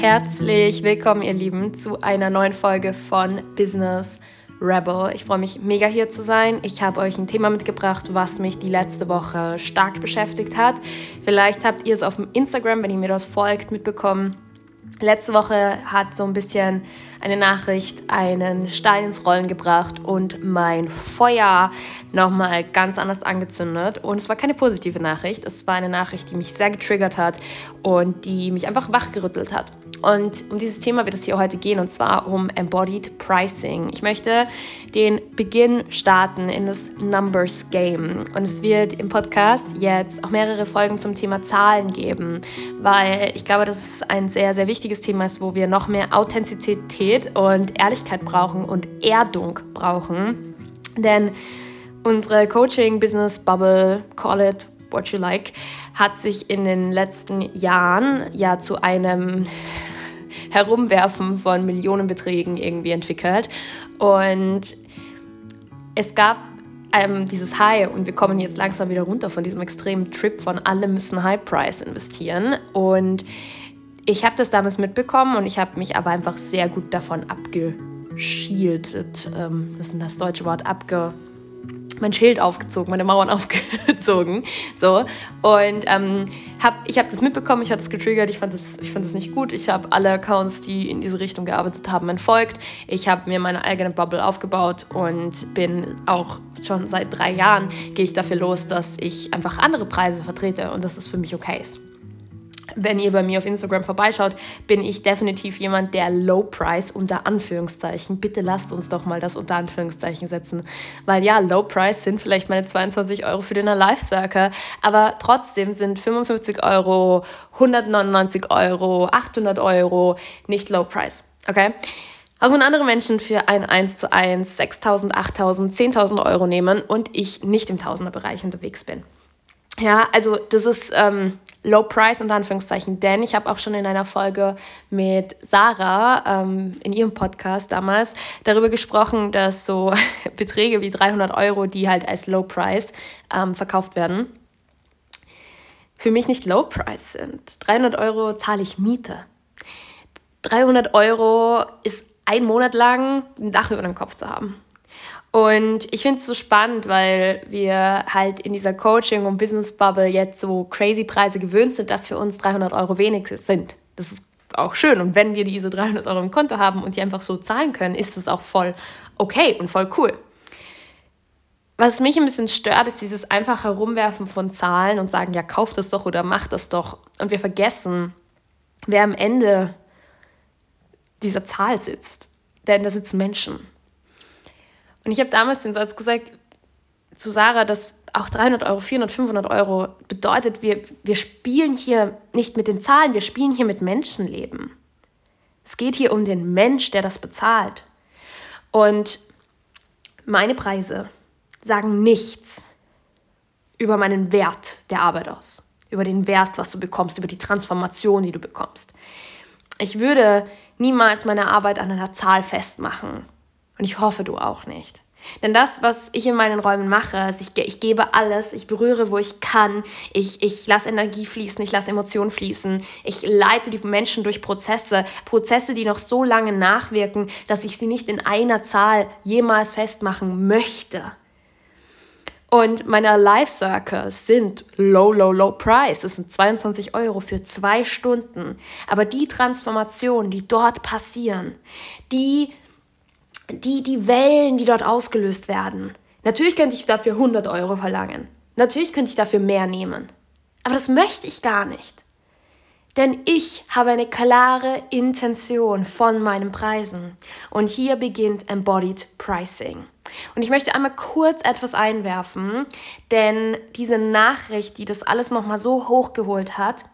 Herzlich willkommen, ihr Lieben, zu einer neuen Folge von Business Rebel. Ich freue mich mega hier zu sein. Ich habe euch ein Thema mitgebracht, was mich die letzte Woche stark beschäftigt hat. Vielleicht habt ihr es auf dem Instagram, wenn ihr mir das folgt, mitbekommen. Letzte Woche hat so ein bisschen eine Nachricht einen Stein ins Rollen gebracht und mein Feuer nochmal ganz anders angezündet. Und es war keine positive Nachricht, es war eine Nachricht, die mich sehr getriggert hat und die mich einfach wachgerüttelt hat. Und um dieses Thema wird es hier heute gehen, und zwar um Embodied Pricing. Ich möchte den Beginn starten in das Numbers Game. Und es wird im Podcast jetzt auch mehrere Folgen zum Thema Zahlen geben, weil ich glaube, dass es ein sehr, sehr wichtiges Thema ist, wo wir noch mehr Authentizität und Ehrlichkeit brauchen und Erdung brauchen. Denn unsere Coaching-Business-Bubble, call it what you like, hat sich in den letzten Jahren ja zu einem Herumwerfen von Millionenbeträgen irgendwie entwickelt. Und es gab ähm, dieses High und wir kommen jetzt langsam wieder runter von diesem extremen Trip von alle müssen High Price investieren. Und ich habe das damals mitbekommen und ich habe mich aber einfach sehr gut davon abgeschildet. Ähm, was ist denn das deutsche Wort? Abge mein Schild aufgezogen, meine Mauern aufgezogen. So. Und ähm, hab, ich habe das mitbekommen, ich hatte es getriggert, ich fand das, ich fand das nicht gut. Ich habe alle Accounts, die in diese Richtung gearbeitet haben, entfolgt. Ich habe mir meine eigene Bubble aufgebaut und bin auch schon seit drei Jahren, gehe ich dafür los, dass ich einfach andere Preise vertrete und dass es für mich okay ist wenn ihr bei mir auf Instagram vorbeischaut, bin ich definitiv jemand, der Low Price unter Anführungszeichen. Bitte lasst uns doch mal das unter Anführungszeichen setzen. Weil ja, Low Price sind vielleicht meine 22 Euro für den Alive Circle, aber trotzdem sind 55 Euro, 199 Euro, 800 Euro nicht Low Price. Okay? Auch wenn andere Menschen für ein 1 zu 1 6.000, 8.000, 10.000 Euro nehmen und ich nicht im Tausenderbereich unterwegs bin. Ja, also das ist ähm, Low Price unter Anführungszeichen, denn ich habe auch schon in einer Folge mit Sarah ähm, in ihrem Podcast damals darüber gesprochen, dass so Beträge wie 300 Euro, die halt als Low Price ähm, verkauft werden, für mich nicht Low Price sind. 300 Euro zahle ich Miete. 300 Euro ist ein Monat lang ein Dach über dem Kopf zu haben. Und ich finde es so spannend, weil wir halt in dieser Coaching- und Business-Bubble jetzt so crazy Preise gewöhnt sind, dass für uns 300 Euro wenig sind. Das ist auch schön. Und wenn wir diese 300 Euro im Konto haben und die einfach so zahlen können, ist das auch voll okay und voll cool. Was mich ein bisschen stört, ist dieses einfach Herumwerfen von Zahlen und sagen, ja, kauf das doch oder mach das doch. Und wir vergessen, wer am Ende dieser Zahl sitzt. Denn da sitzen Menschen. Und ich habe damals den Satz gesagt zu Sarah, dass auch 300 Euro, 400, 500 Euro bedeutet, wir, wir spielen hier nicht mit den Zahlen, wir spielen hier mit Menschenleben. Es geht hier um den Mensch, der das bezahlt. Und meine Preise sagen nichts über meinen Wert der Arbeit aus, über den Wert, was du bekommst, über die Transformation, die du bekommst. Ich würde niemals meine Arbeit an einer Zahl festmachen und ich hoffe, du auch nicht. Denn das, was ich in meinen Räumen mache, ist, ich, ich gebe alles, ich berühre, wo ich kann, ich, ich lasse Energie fließen, ich lasse Emotionen fließen, ich leite die Menschen durch Prozesse, Prozesse, die noch so lange nachwirken, dass ich sie nicht in einer Zahl jemals festmachen möchte. Und meine Life Circles sind low, low, low price. Das sind 22 Euro für zwei Stunden. Aber die Transformationen, die dort passieren, die die, die Wellen, die dort ausgelöst werden. Natürlich könnte ich dafür 100 Euro verlangen. Natürlich könnte ich dafür mehr nehmen. Aber das möchte ich gar nicht. Denn ich habe eine klare Intention von meinen Preisen. Und hier beginnt Embodied Pricing. Und ich möchte einmal kurz etwas einwerfen, denn diese Nachricht, die das alles nochmal so hochgeholt hat,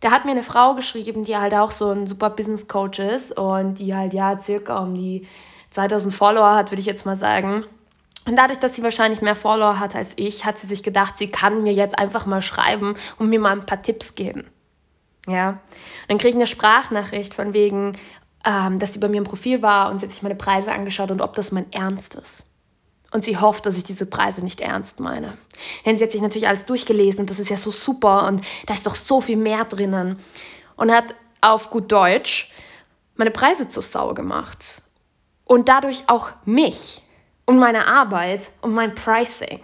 da hat mir eine Frau geschrieben, die halt auch so ein super Business Coach ist und die halt ja circa um die 2000 Follower hat, würde ich jetzt mal sagen. Und dadurch, dass sie wahrscheinlich mehr Follower hat als ich, hat sie sich gedacht, sie kann mir jetzt einfach mal schreiben und mir mal ein paar Tipps geben. Ja. Und dann kriege ich eine Sprachnachricht von wegen, ähm, dass sie bei mir im Profil war und sie hat sich meine Preise angeschaut und ob das mein Ernst ist. Und sie hofft, dass ich diese Preise nicht ernst meine. Denn sie hat sich natürlich alles durchgelesen und das ist ja so super und da ist doch so viel mehr drinnen. Und hat auf gut Deutsch meine Preise zur Sau gemacht. Und dadurch auch mich und meine Arbeit und mein Pricing.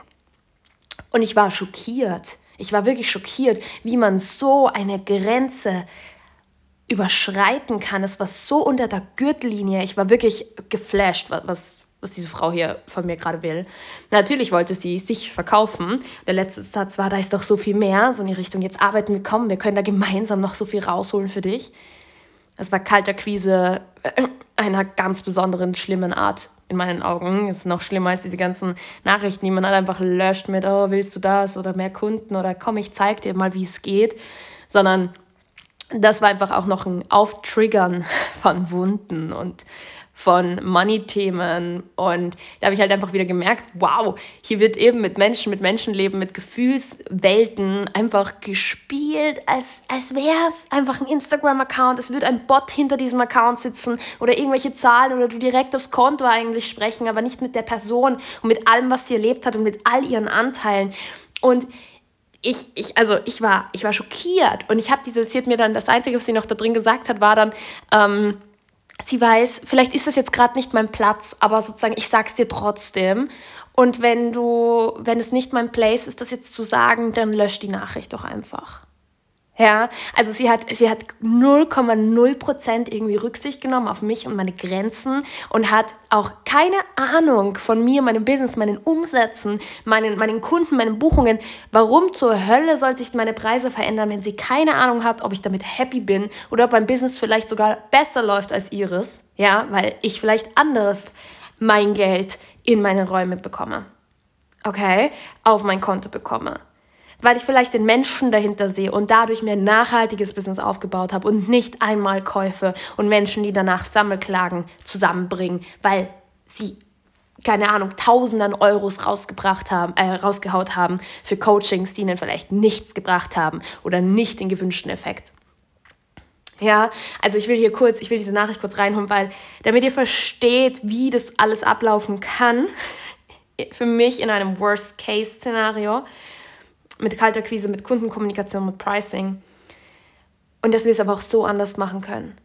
Und ich war schockiert. Ich war wirklich schockiert, wie man so eine Grenze überschreiten kann. Es war so unter der Gürtellinie. Ich war wirklich geflasht, was, was diese Frau hier von mir gerade will. Natürlich wollte sie sich verkaufen. Der letzte Satz war, da ist doch so viel mehr, so in die Richtung, jetzt arbeiten wir, kommen, wir können da gemeinsam noch so viel rausholen für dich. Das war kalter Quise einer ganz besonderen, schlimmen Art in meinen Augen. Es ist noch schlimmer als diese ganzen Nachrichten, die man halt einfach löscht mit, oh, willst du das oder mehr Kunden oder komm, ich zeig dir mal, wie es geht. Sondern das war einfach auch noch ein Auftriggern von Wunden und von Money-Themen. Und da habe ich halt einfach wieder gemerkt, wow, hier wird eben mit Menschen, mit Menschenleben, mit Gefühlswelten einfach gespielt, als, als wäre es einfach ein Instagram-Account. Es wird ein Bot hinter diesem Account sitzen oder irgendwelche Zahlen oder du direkt aufs Konto eigentlich sprechen, aber nicht mit der Person und mit allem, was sie erlebt hat und mit all ihren Anteilen. Und ich, ich, also ich war, ich war schockiert und ich habe diese, sie hat mir dann, das Einzige, was sie noch da drin gesagt hat, war dann, ähm, sie weiß, vielleicht ist das jetzt gerade nicht mein Platz, aber sozusagen, ich sag's dir trotzdem. Und wenn du, wenn es nicht mein Place ist, das jetzt zu sagen, dann lösch die Nachricht doch einfach. Ja, also sie hat, sie hat 0,0% irgendwie Rücksicht genommen auf mich und meine Grenzen und hat auch keine Ahnung von mir, meinem Business, meinen Umsätzen, meinen, meinen Kunden, meinen Buchungen. Warum zur Hölle soll sich meine Preise verändern, wenn sie keine Ahnung hat, ob ich damit happy bin oder ob mein Business vielleicht sogar besser läuft als ihres? Ja, weil ich vielleicht anderes mein Geld in meine Räume bekomme. Okay? Auf mein Konto bekomme weil ich vielleicht den Menschen dahinter sehe und dadurch mir ein nachhaltiges Business aufgebaut habe und nicht einmal Käufe und Menschen, die danach Sammelklagen zusammenbringen, weil sie keine Ahnung, tausenden Euros rausgebracht haben, äh, rausgehaut haben für Coachings, die ihnen vielleicht nichts gebracht haben oder nicht den gewünschten Effekt. Ja, also ich will hier kurz, ich will diese Nachricht kurz reinholen, weil damit ihr versteht, wie das alles ablaufen kann, für mich in einem Worst-Case-Szenario, mit kalter Quise, mit Kundenkommunikation, mit Pricing. Und dass wir es aber auch so anders machen können.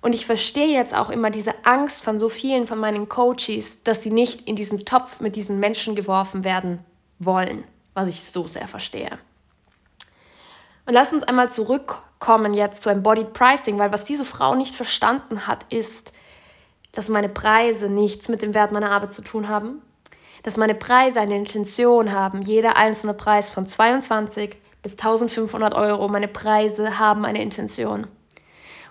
Und ich verstehe jetzt auch immer diese Angst von so vielen von meinen Coaches, dass sie nicht in diesen Topf mit diesen Menschen geworfen werden wollen, was ich so sehr verstehe. Und lass uns einmal zurückkommen jetzt zu Embodied Pricing, weil was diese Frau nicht verstanden hat, ist, dass meine Preise nichts mit dem Wert meiner Arbeit zu tun haben, dass meine Preise eine Intention haben. Jeder einzelne Preis von 22 bis 1500 Euro, meine Preise haben eine Intention.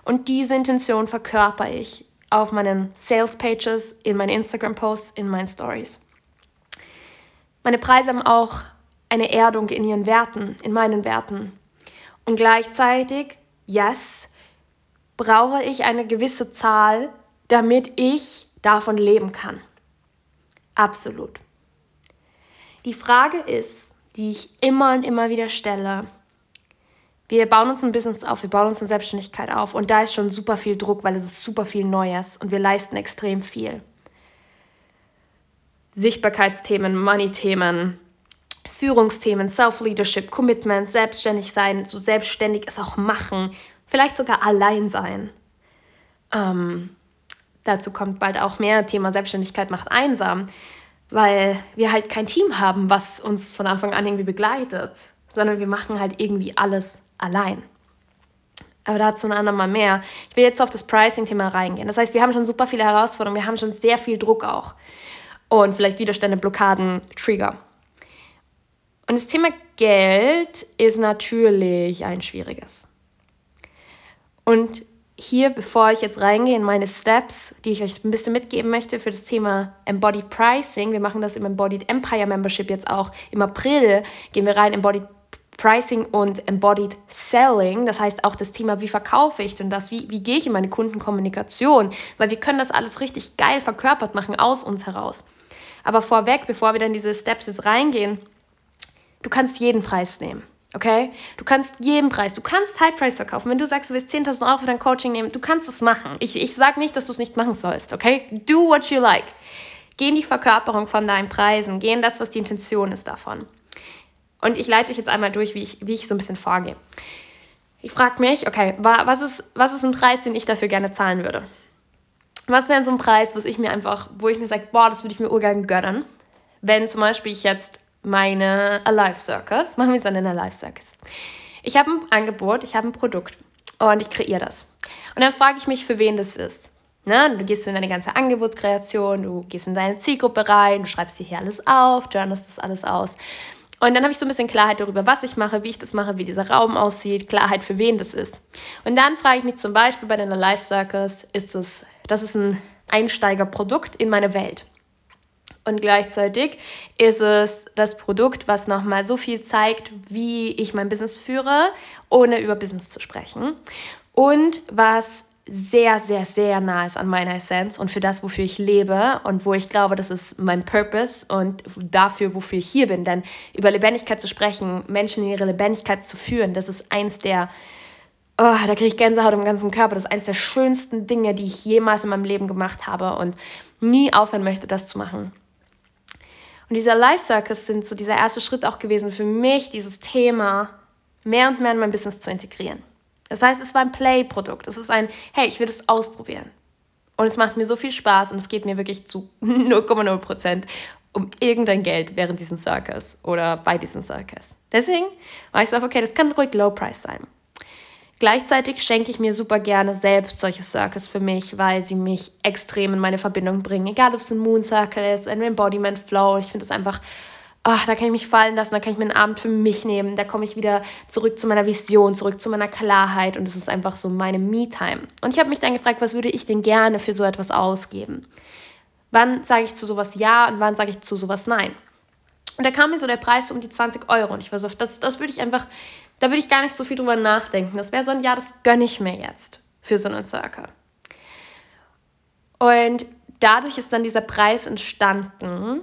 Und diese Intention verkörper ich auf meinen Sales Pages, in meinen Instagram Posts, in meinen Stories. Meine Preise haben auch eine Erdung in ihren Werten, in meinen Werten. Und gleichzeitig, yes, brauche ich eine gewisse Zahl, damit ich davon leben kann. Absolut. Die Frage ist, die ich immer und immer wieder stelle, wir bauen uns ein Business auf, wir bauen uns eine Selbstständigkeit auf und da ist schon super viel Druck, weil es ist super viel Neues und wir leisten extrem viel. Sichtbarkeitsthemen, Money-Themen, Führungsthemen, Self-Leadership, Commitment, selbstständig sein, so selbstständig es auch machen, vielleicht sogar allein sein. Ähm, dazu kommt bald auch mehr. Thema Selbstständigkeit macht einsam weil wir halt kein Team haben, was uns von Anfang an irgendwie begleitet, sondern wir machen halt irgendwie alles allein. Aber dazu ein andermal mehr. Ich will jetzt auf das Pricing-Thema reingehen. Das heißt, wir haben schon super viele Herausforderungen, wir haben schon sehr viel Druck auch. Und vielleicht Widerstände, Blockaden, Trigger. Und das Thema Geld ist natürlich ein schwieriges. Und hier, bevor ich jetzt reingehe in meine Steps, die ich euch ein bisschen mitgeben möchte für das Thema Embodied Pricing, wir machen das im Embodied Empire Membership jetzt auch. Im April gehen wir rein, Embodied Pricing und Embodied Selling. Das heißt auch das Thema, wie verkaufe ich denn das? Wie, wie gehe ich in meine Kundenkommunikation? Weil wir können das alles richtig geil verkörpert machen aus uns heraus. Aber vorweg, bevor wir dann diese Steps jetzt reingehen, du kannst jeden Preis nehmen. Okay? Du kannst jeden Preis, du kannst High Price verkaufen. Wenn du sagst, du willst 10.000 Euro für dein Coaching nehmen, du kannst es machen. Ich, ich sage nicht, dass du es nicht machen sollst, okay? Do what you like. Geh in die Verkörperung von deinen Preisen, geh in das, was die Intention ist davon. Und ich leite euch jetzt einmal durch, wie ich, wie ich so ein bisschen vorgehe. Ich frage mich, okay, was ist, was ist ein Preis, den ich dafür gerne zahlen würde? Was wäre so ein Preis, was ich mir einfach, wo ich mir sage, boah, das würde ich mir urgern gönnen, wenn zum Beispiel ich jetzt meine Alive Circus, machen wir jetzt einen Alive Circus. Ich habe ein Angebot, ich habe ein Produkt und ich kreiere das. Und dann frage ich mich, für wen das ist. Na, du gehst in deine ganze Angebotskreation, du gehst in deine Zielgruppe rein, du schreibst dir hier alles auf, journalst das alles aus. Und dann habe ich so ein bisschen Klarheit darüber, was ich mache, wie ich das mache, wie dieser Raum aussieht, Klarheit für wen das ist. Und dann frage ich mich zum Beispiel bei deiner Life Circus, ist es, das ist ein Einsteigerprodukt in meine Welt. Und gleichzeitig ist es das Produkt, was nochmal so viel zeigt, wie ich mein Business führe, ohne über Business zu sprechen. Und was sehr, sehr, sehr nah ist an meiner Essenz und für das, wofür ich lebe und wo ich glaube, das ist mein Purpose und dafür, wofür ich hier bin. Denn über Lebendigkeit zu sprechen, Menschen in ihre Lebendigkeit zu führen, das ist eins der, oh, da kriege ich Gänsehaut im ganzen Körper, das ist eins der schönsten Dinge, die ich jemals in meinem Leben gemacht habe und nie aufhören möchte, das zu machen. Und dieser Life Circus sind so dieser erste Schritt auch gewesen für mich, dieses Thema mehr und mehr in mein Business zu integrieren. Das heißt, es war ein Play-Produkt. Es ist ein, hey, ich will das ausprobieren. Und es macht mir so viel Spaß und es geht mir wirklich zu 0,0 Prozent um irgendein Geld während diesem Circus oder bei diesem Circus. Deswegen war ich so, okay, das kann ruhig Low Price sein. Gleichzeitig schenke ich mir super gerne selbst solche Circus für mich, weil sie mich extrem in meine Verbindung bringen. Egal, ob es ein Moon Circle ist, ein Embodiment Flow. Ich finde das einfach ach, da kann ich mich fallen lassen, da kann ich mir einen Abend für mich nehmen, da komme ich wieder zurück zu meiner Vision, zurück zu meiner Klarheit und das ist einfach so meine Me-Time. Und ich habe mich dann gefragt, was würde ich denn gerne für so etwas ausgeben? Wann sage ich zu sowas Ja und wann sage ich zu sowas Nein? Und da kam mir so der Preis um die 20 Euro und ich war so, das, das würde ich einfach, da würde ich gar nicht so viel drüber nachdenken. Das wäre so ein Ja, das gönne ich mir jetzt für so einen Circle. Und dadurch ist dann dieser Preis entstanden,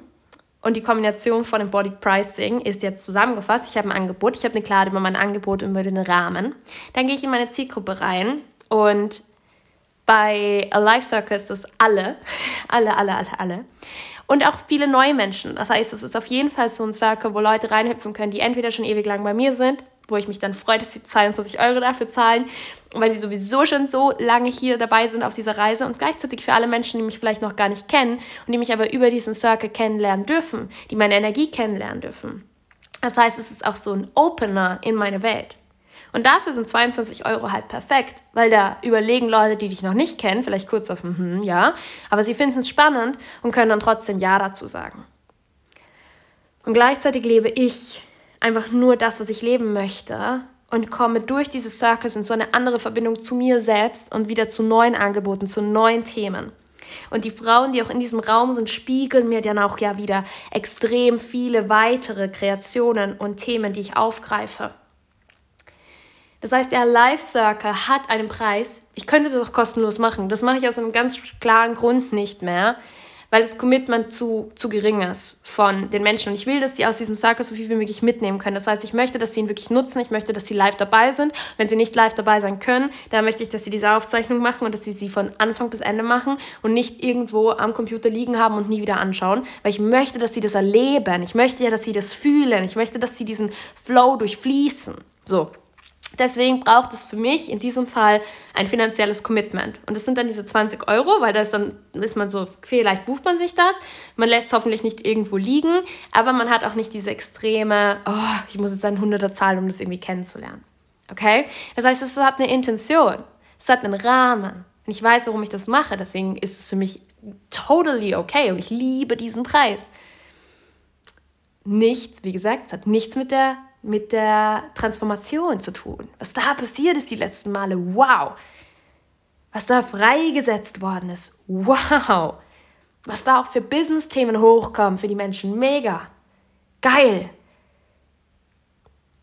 und die Kombination von dem Body Pricing ist jetzt zusammengefasst. Ich habe ein Angebot, ich habe eine Klarheit über mein Angebot und über den Rahmen. Dann gehe ich in meine Zielgruppe rein und bei Alive Circle ist das alle, alle, alle, alle, alle. Und auch viele neue Menschen. Das heißt, es ist auf jeden Fall so ein Circle, wo Leute reinhüpfen können, die entweder schon ewig lang bei mir sind wo ich mich dann freue, dass sie 22 Euro dafür zahlen, weil sie sowieso schon so lange hier dabei sind auf dieser Reise und gleichzeitig für alle Menschen, die mich vielleicht noch gar nicht kennen und die mich aber über diesen Circle kennenlernen dürfen, die meine Energie kennenlernen dürfen. Das heißt, es ist auch so ein Opener in meine Welt. Und dafür sind 22 Euro halt perfekt, weil da überlegen Leute, die dich noch nicht kennen, vielleicht kurz auf ein ja, aber sie finden es spannend und können dann trotzdem Ja dazu sagen. Und gleichzeitig lebe ich einfach nur das, was ich leben möchte und komme durch diese Circus in so eine andere Verbindung zu mir selbst und wieder zu neuen Angeboten, zu neuen Themen. Und die Frauen, die auch in diesem Raum sind, spiegeln mir dann auch ja wieder extrem viele weitere Kreationen und Themen, die ich aufgreife. Das heißt, der Life Circle hat einen Preis. Ich könnte das auch kostenlos machen. Das mache ich aus einem ganz klaren Grund nicht mehr weil das Commitment zu, zu gering ist von den Menschen. Und ich will, dass sie aus diesem Circus so viel wie möglich mitnehmen können. Das heißt, ich möchte, dass sie ihn wirklich nutzen. Ich möchte, dass sie live dabei sind. Wenn sie nicht live dabei sein können, dann möchte ich, dass sie diese Aufzeichnung machen und dass sie sie von Anfang bis Ende machen und nicht irgendwo am Computer liegen haben und nie wieder anschauen. Weil ich möchte, dass sie das erleben. Ich möchte ja, dass sie das fühlen. Ich möchte, dass sie diesen Flow durchfließen. So, Deswegen braucht es für mich in diesem Fall ein finanzielles Commitment. Und das sind dann diese 20 Euro, weil das dann ist man so, vielleicht bucht man sich das. Man lässt es hoffentlich nicht irgendwo liegen, aber man hat auch nicht diese extreme, oh, ich muss jetzt einen Hunderter zahlen, um das irgendwie kennenzulernen. Okay? Das heißt, es hat eine Intention, es hat einen Rahmen. Und ich weiß, warum ich das mache, deswegen ist es für mich totally okay und ich liebe diesen Preis. Nichts, wie gesagt, es hat nichts mit der mit der Transformation zu tun. Was da passiert ist die letzten Male, wow. Was da freigesetzt worden ist, wow. Was da auch für Business-Themen hochkommen für die Menschen, mega. Geil.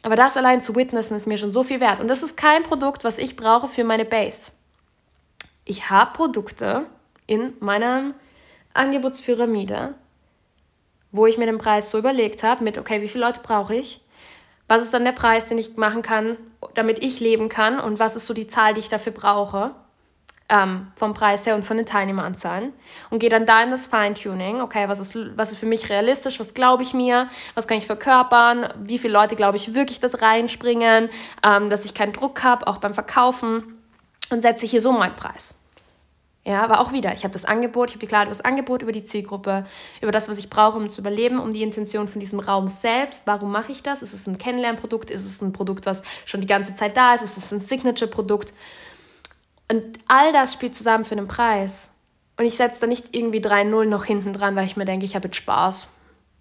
Aber das allein zu witnessen ist mir schon so viel wert. Und das ist kein Produkt, was ich brauche für meine Base. Ich habe Produkte in meiner Angebotspyramide, wo ich mir den Preis so überlegt habe, mit, okay, wie viele Leute brauche ich? Was ist dann der Preis, den ich machen kann, damit ich leben kann und was ist so die Zahl, die ich dafür brauche. ähm, vom Preis her und von den Teilnehmeranzahlen und gehe dann da in das Feintuning. Okay, was ist, was ist für mich realistisch? Was glaube ich mir? Was kann ich verkörpern? Wie viele Leute glaube ich wirklich, dass reinspringen? Ähm, dass ich keinen Druck habe, auch beim Verkaufen und setze hier so meinen Preis. Ja, aber auch wieder, ich habe das Angebot, ich habe die Klarheit über das Angebot, über die Zielgruppe, über das, was ich brauche, um zu überleben, um die Intention von diesem Raum selbst. Warum mache ich das? Ist es ein Kennenlernprodukt? Ist es ein Produkt, was schon die ganze Zeit da ist? Ist es ein Signature-Produkt? Und all das spielt zusammen für einen Preis. Und ich setze da nicht irgendwie 3-0 noch hinten dran, weil ich mir denke, ich habe jetzt Spaß.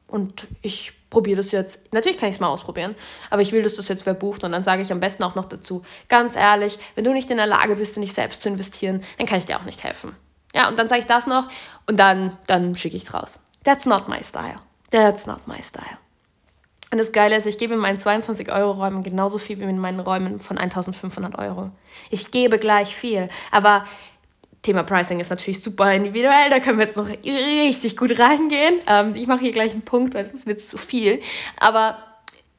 Und ich probiere das jetzt. Natürlich kann ich es mal ausprobieren, aber ich will, dass das jetzt verbucht. Und dann sage ich am besten auch noch dazu, ganz ehrlich, wenn du nicht in der Lage bist, in dich selbst zu investieren, dann kann ich dir auch nicht helfen. Ja, und dann sage ich das noch und dann, dann schicke ich es raus. That's not my style. That's not my style. Und das Geile ist, ich gebe in meinen 22-Euro-Räumen genauso viel wie in meinen Räumen von 1500 Euro. Ich gebe gleich viel, aber Thema Pricing ist natürlich super individuell, da können wir jetzt noch richtig gut reingehen. Ähm, ich mache hier gleich einen Punkt, weil sonst wird es zu viel. Aber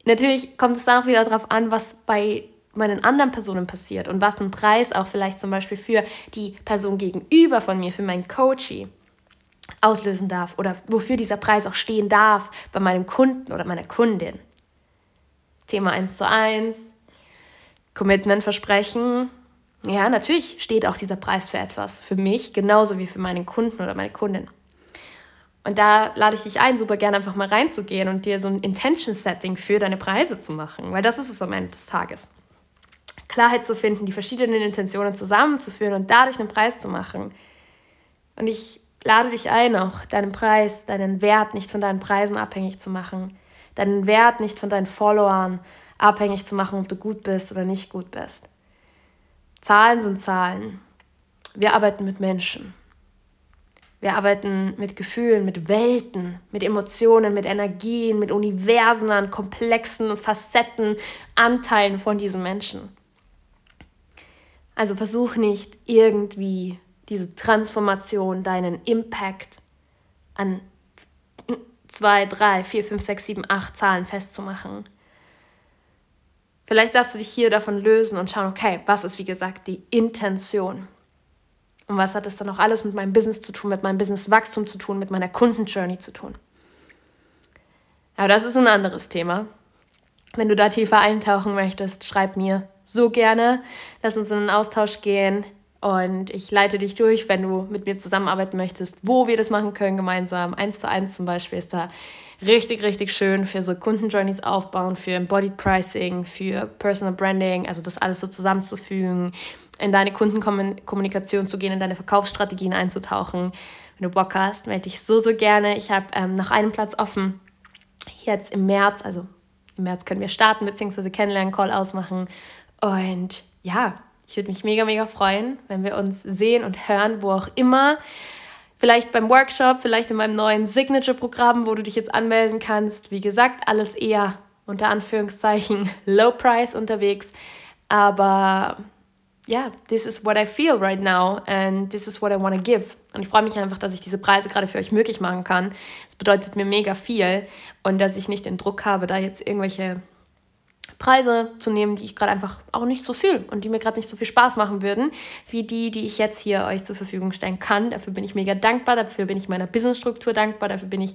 natürlich kommt es dann auch wieder darauf an, was bei meinen anderen Personen passiert und was ein Preis auch vielleicht zum Beispiel für die Person gegenüber von mir, für meinen Coachie auslösen darf oder wofür dieser Preis auch stehen darf bei meinem Kunden oder meiner Kundin. Thema 1 zu 1, Commitment versprechen. Ja, natürlich steht auch dieser Preis für etwas, für mich genauso wie für meinen Kunden oder meine Kundin. Und da lade ich dich ein, super gerne einfach mal reinzugehen und dir so ein Intention-Setting für deine Preise zu machen, weil das ist es am Ende des Tages. Klarheit zu finden, die verschiedenen Intentionen zusammenzuführen und dadurch einen Preis zu machen. Und ich lade dich ein, auch deinen Preis, deinen Wert nicht von deinen Preisen abhängig zu machen, deinen Wert nicht von deinen Followern abhängig zu machen, ob du gut bist oder nicht gut bist. Zahlen sind Zahlen. Wir arbeiten mit Menschen. Wir arbeiten mit Gefühlen, mit Welten, mit Emotionen, mit Energien, mit Universen an komplexen Facetten, Anteilen von diesen Menschen. Also versuch nicht irgendwie diese Transformation, deinen Impact an zwei, drei, vier, fünf, sechs, sieben, acht Zahlen festzumachen. Vielleicht darfst du dich hier davon lösen und schauen, okay, was ist wie gesagt die Intention? Und was hat das dann auch alles mit meinem Business zu tun, mit meinem Businesswachstum zu tun, mit meiner Kundenjourney zu tun? Aber das ist ein anderes Thema. Wenn du da tiefer eintauchen möchtest, schreib mir so gerne. Lass uns in einen Austausch gehen. Und ich leite dich durch, wenn du mit mir zusammenarbeiten möchtest, wo wir das machen können gemeinsam. Eins zu eins zum Beispiel ist da richtig, richtig schön für so Kundenjourneys aufbauen, für Embodied Pricing, für Personal Branding, also das alles so zusammenzufügen, in deine Kundenkommunikation zu gehen, in deine Verkaufsstrategien einzutauchen. Wenn du Bock hast, melde dich so, so gerne. Ich habe ähm, noch einen Platz offen. Jetzt im März, also im März können wir starten, beziehungsweise Kennenlernen-Call ausmachen. Und ja, ich würde mich mega, mega freuen, wenn wir uns sehen und hören, wo auch immer. Vielleicht beim Workshop, vielleicht in meinem neuen Signature-Programm, wo du dich jetzt anmelden kannst. Wie gesagt, alles eher unter Anführungszeichen Low Price unterwegs. Aber ja, yeah, this is what I feel right now and this is what I want to give. Und ich freue mich einfach, dass ich diese Preise gerade für euch möglich machen kann. Es bedeutet mir mega viel und dass ich nicht den Druck habe, da jetzt irgendwelche Preise zu nehmen, die ich gerade einfach auch nicht so fühle und die mir gerade nicht so viel Spaß machen würden, wie die, die ich jetzt hier euch zur Verfügung stellen kann. Dafür bin ich mega dankbar, dafür bin ich meiner Businessstruktur dankbar, dafür bin ich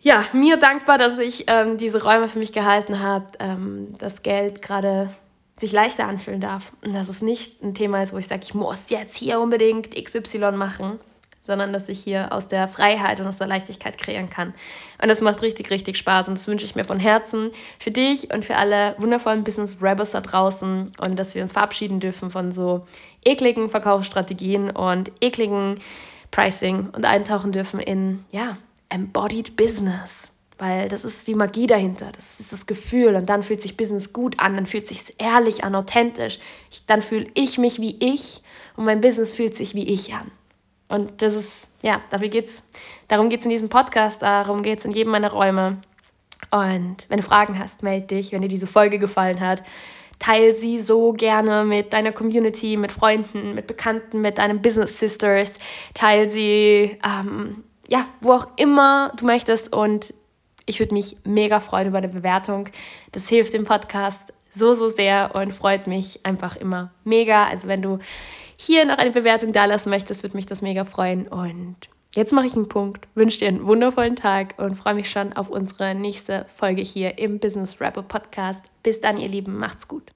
ja, mir dankbar, dass ich ähm, diese Räume für mich gehalten habe, ähm, das Geld gerade sich leichter anfühlen darf und dass es nicht ein Thema ist, wo ich sage, ich muss jetzt hier unbedingt XY machen, sondern dass ich hier aus der Freiheit und aus der Leichtigkeit kreieren kann. Und das macht richtig, richtig Spaß und das wünsche ich mir von Herzen für dich und für alle wundervollen Business Rebels da draußen und dass wir uns verabschieden dürfen von so ekligen Verkaufsstrategien und ekligen Pricing und eintauchen dürfen in, ja, embodied Business. Weil das ist die Magie dahinter, das ist das Gefühl und dann fühlt sich Business gut an, dann fühlt sich ehrlich an, authentisch. Ich, dann fühle ich mich wie ich und mein Business fühlt sich wie ich an. Und das ist, ja, dafür geht's, darum geht es in diesem Podcast, darum geht es in jedem meiner Räume. Und wenn du Fragen hast, melde dich. Wenn dir diese Folge gefallen hat, teile sie so gerne mit deiner Community, mit Freunden, mit Bekannten, mit deinen Business Sisters. Teile sie, ähm, ja, wo auch immer du möchtest. Und ich würde mich mega freuen über eine Bewertung. Das hilft dem Podcast so, so sehr und freut mich einfach immer mega. Also wenn du hier noch eine Bewertung da lassen möchtest, würde mich das mega freuen. Und jetzt mache ich einen Punkt, wünsche dir einen wundervollen Tag und freue mich schon auf unsere nächste Folge hier im Business Rapper Podcast. Bis dann, ihr Lieben, macht's gut.